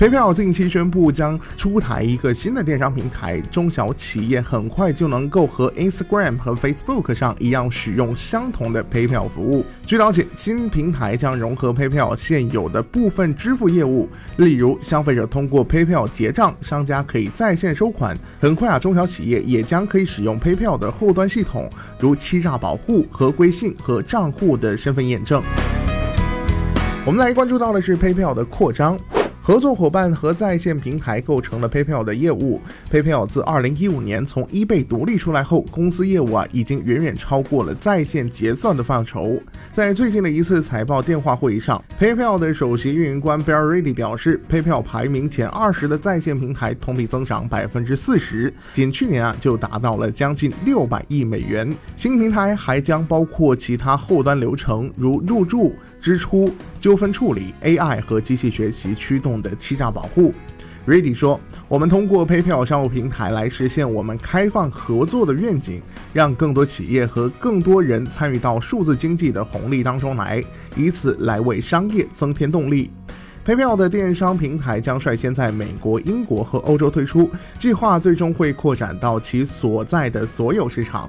PayPal 近期宣布将出台一个新的电商平台，中小企业很快就能够和 Instagram 和 Facebook 上一样使用相同的 PayPal 服务。据了解，新平台将融合 PayPal 现有的部分支付业务，例如消费者通过 PayPal 结账，商家可以在线收款。很快啊，中小企业也将可以使用 PayPal 的后端系统，如欺诈保护、合规性和账户的身份验证。我们来关注到的是 PayPal 的扩张。合作伙伴和在线平台构成了 PayPal 的业务。PayPal 自2015年从 eBay 独立出来后，公司业务啊已经远远超过了在线结算的范畴。在最近的一次财报电话会议上，PayPal 的首席运营官 Bill Ready 表示，PayPal 排名前二十的在线平台同比增长百分之四十，仅去年啊就达到了将近六百亿美元。新平台还将包括其他后端流程，如入驻、支出、纠纷处理、AI 和机器学习驱动。的欺诈保护，Ready 说：“我们通过 PayPal 商务平台来实现我们开放合作的愿景，让更多企业和更多人参与到数字经济的红利当中来，以此来为商业增添动力。PayPal 的电商平台将率先在美国、英国和欧洲推出，计划最终会扩展到其所在的所有市场。”